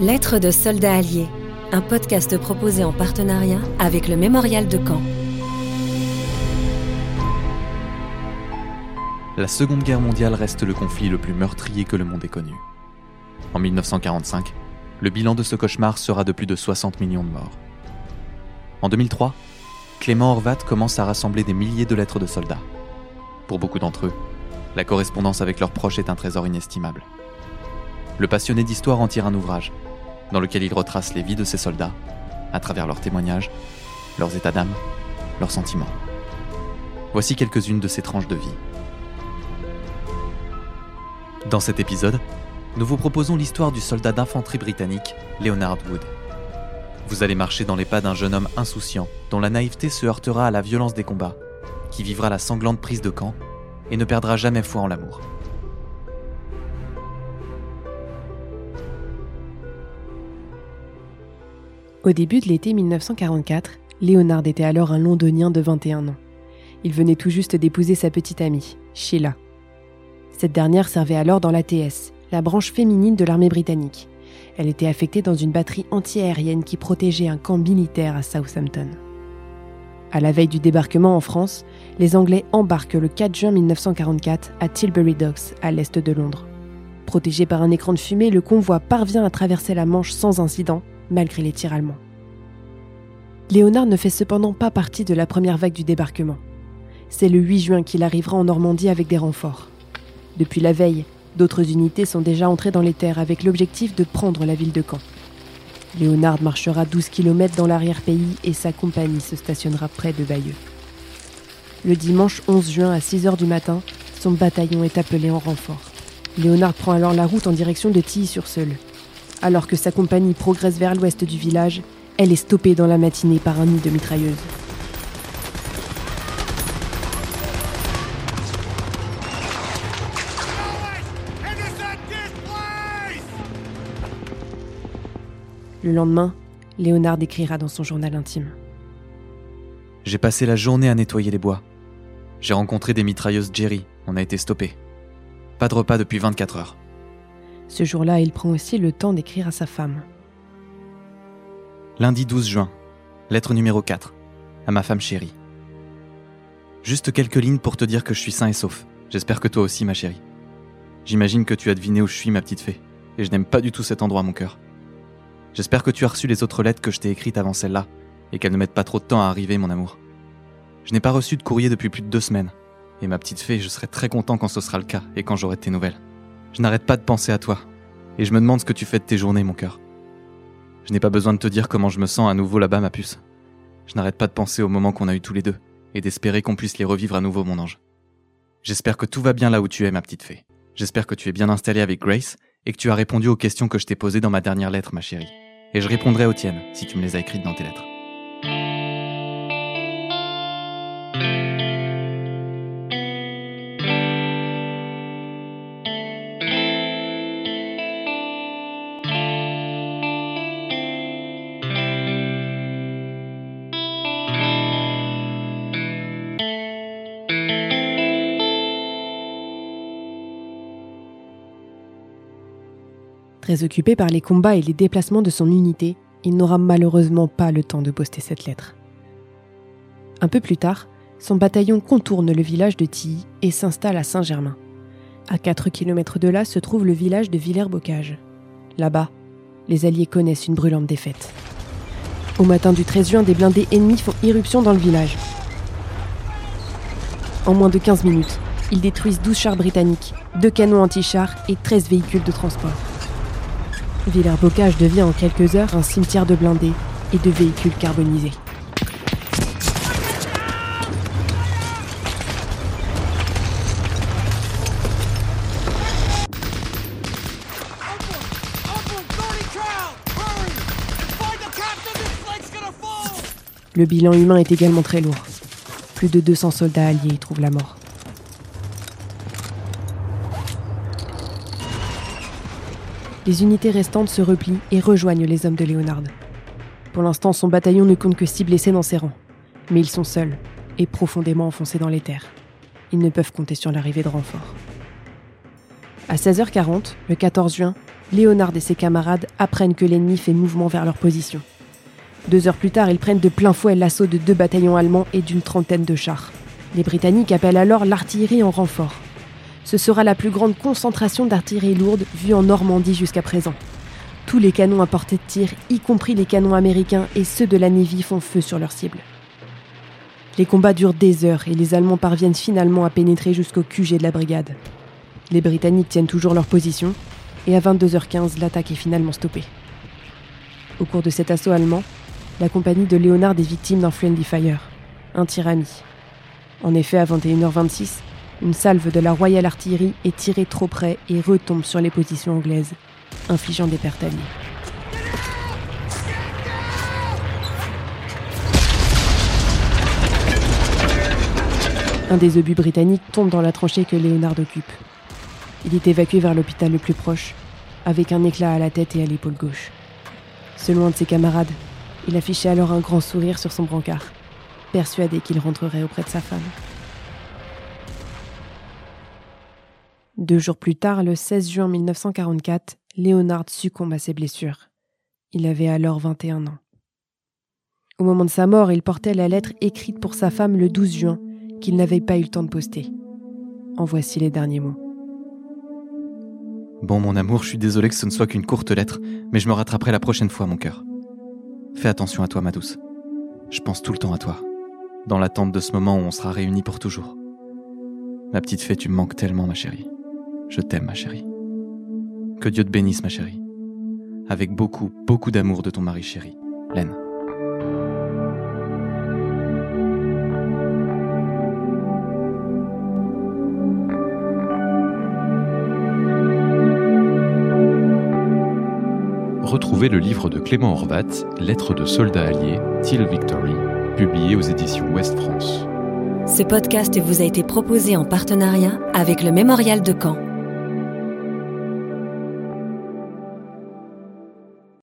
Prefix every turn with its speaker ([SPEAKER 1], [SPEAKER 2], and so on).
[SPEAKER 1] Lettres de soldats alliés, un podcast proposé en partenariat avec le Mémorial de Caen.
[SPEAKER 2] La Seconde Guerre mondiale reste le conflit le plus meurtrier que le monde ait connu. En 1945, le bilan de ce cauchemar sera de plus de 60 millions de morts. En 2003, Clément Horvat commence à rassembler des milliers de lettres de soldats. Pour beaucoup d'entre eux, la correspondance avec leurs proches est un trésor inestimable. Le passionné d'histoire en tire un ouvrage, dans lequel il retrace les vies de ces soldats, à travers leurs témoignages, leurs états d'âme, leurs sentiments. Voici quelques-unes de ces tranches de vie. Dans cet épisode, nous vous proposons l'histoire du soldat d'infanterie britannique, Leonard Wood. Vous allez marcher dans les pas d'un jeune homme insouciant, dont la naïveté se heurtera à la violence des combats, qui vivra la sanglante prise de camp et ne perdra jamais foi en l'amour.
[SPEAKER 3] Au début de l'été 1944, Léonard était alors un londonien de 21 ans. Il venait tout juste d'épouser sa petite amie, Sheila. Cette dernière servait alors dans l'ATS, la branche féminine de l'armée britannique. Elle était affectée dans une batterie antiaérienne qui protégeait un camp militaire à Southampton. À la veille du débarquement en France, les Anglais embarquent le 4 juin 1944 à Tilbury Docks, à l'est de Londres. Protégé par un écran de fumée, le convoi parvient à traverser la Manche sans incident, malgré les tirs allemands. Léonard ne fait cependant pas partie de la première vague du débarquement. C'est le 8 juin qu'il arrivera en Normandie avec des renforts. Depuis la veille, d'autres unités sont déjà entrées dans les terres avec l'objectif de prendre la ville de Caen. Léonard marchera 12 km dans l'arrière-pays et sa compagnie se stationnera près de Bayeux. Le dimanche 11 juin à 6 h du matin, son bataillon est appelé en renfort. Léonard prend alors la route en direction de Tilly-sur-Seul. Alors que sa compagnie progresse vers l'ouest du village, elle est stoppée dans la matinée par un nid de mitrailleuses. Le lendemain, Léonard écrira dans son journal intime.
[SPEAKER 2] J'ai passé la journée à nettoyer les bois. J'ai rencontré des mitrailleuses Jerry, on a été stoppés. Pas de repas depuis 24 heures.
[SPEAKER 3] Ce jour-là, il prend aussi le temps d'écrire à sa femme.
[SPEAKER 2] Lundi 12 juin, lettre numéro 4, à ma femme chérie. Juste quelques lignes pour te dire que je suis sain et sauf. J'espère que toi aussi, ma chérie. J'imagine que tu as deviné où je suis, ma petite fée, et je n'aime pas du tout cet endroit, mon cœur. J'espère que tu as reçu les autres lettres que je t'ai écrites avant celle-là, et qu'elles ne mettent pas trop de temps à arriver, mon amour. Je n'ai pas reçu de courrier depuis plus de deux semaines, et ma petite fée, je serai très content quand ce sera le cas et quand j'aurai tes nouvelles. Je n'arrête pas de penser à toi, et je me demande ce que tu fais de tes journées, mon cœur. Je n'ai pas besoin de te dire comment je me sens à nouveau là-bas, ma puce. Je n'arrête pas de penser aux moments qu'on a eu tous les deux, et d'espérer qu'on puisse les revivre à nouveau, mon ange. J'espère que tout va bien là où tu es, ma petite fée. J'espère que tu es bien installée avec Grace, et que tu as répondu aux questions que je t'ai posées dans ma dernière lettre, ma chérie. Et je répondrai aux tiennes, si tu me les as écrites dans tes lettres.
[SPEAKER 3] Très occupé par les combats et les déplacements de son unité, il n'aura malheureusement pas le temps de poster cette lettre. Un peu plus tard, son bataillon contourne le village de Tilly et s'installe à Saint-Germain. À 4 km de là se trouve le village de Villers-Bocage. Là-bas, les Alliés connaissent une brûlante défaite. Au matin du 13 juin, des blindés ennemis font irruption dans le village. En moins de 15 minutes, ils détruisent 12 chars britanniques, 2 canons anti-chars et 13 véhicules de transport. Villers-Bocage devient en quelques heures un cimetière de blindés et de véhicules carbonisés. Le bilan humain est également très lourd. Plus de 200 soldats alliés y trouvent la mort. Les unités restantes se replient et rejoignent les hommes de Léonard. Pour l'instant, son bataillon ne compte que six blessés dans ses rangs. Mais ils sont seuls et profondément enfoncés dans les terres. Ils ne peuvent compter sur l'arrivée de renforts. À 16h40, le 14 juin, Léonard et ses camarades apprennent que l'ennemi fait mouvement vers leur position. Deux heures plus tard, ils prennent de plein fouet l'assaut de deux bataillons allemands et d'une trentaine de chars. Les Britanniques appellent alors l'artillerie en renfort. Ce sera la plus grande concentration d'artillerie lourde vue en Normandie jusqu'à présent. Tous les canons à portée de tir, y compris les canons américains et ceux de la Navy, font feu sur leurs cibles. Les combats durent des heures et les Allemands parviennent finalement à pénétrer jusqu'au QG de la brigade. Les Britanniques tiennent toujours leur position et à 22h15, l'attaque est finalement stoppée. Au cours de cet assaut allemand, la compagnie de Léonard est victime d'un friendly fire, un tir ami. En effet, à 21h26, une salve de la Royal Artillery est tirée trop près et retombe sur les positions anglaises, infligeant des pertes alliées. Un des obus britanniques tombe dans la tranchée que Léonard occupe. Il est évacué vers l'hôpital le plus proche, avec un éclat à la tête et à l'épaule gauche. Selon un de ses camarades, il affichait alors un grand sourire sur son brancard, persuadé qu'il rentrerait auprès de sa femme. Deux jours plus tard, le 16 juin 1944, Léonard succombe à ses blessures. Il avait alors 21 ans. Au moment de sa mort, il portait la lettre écrite pour sa femme le 12 juin, qu'il n'avait pas eu le temps de poster. En voici les derniers mots.
[SPEAKER 2] Bon, mon amour, je suis désolé que ce ne soit qu'une courte lettre, mais je me rattraperai la prochaine fois, mon cœur. Fais attention à toi, ma douce. Je pense tout le temps à toi, dans l'attente de ce moment où on sera réunis pour toujours. Ma petite fée, tu me manques tellement, ma chérie. Je t'aime, ma chérie. Que Dieu te bénisse, ma chérie. Avec beaucoup, beaucoup d'amour de ton mari chéri, Laine.
[SPEAKER 4] Retrouvez le livre de Clément Horvat, Lettres de soldats alliés, Till Victory, publié aux éditions Ouest France.
[SPEAKER 1] Ce podcast vous a été proposé en partenariat avec le Mémorial de Caen.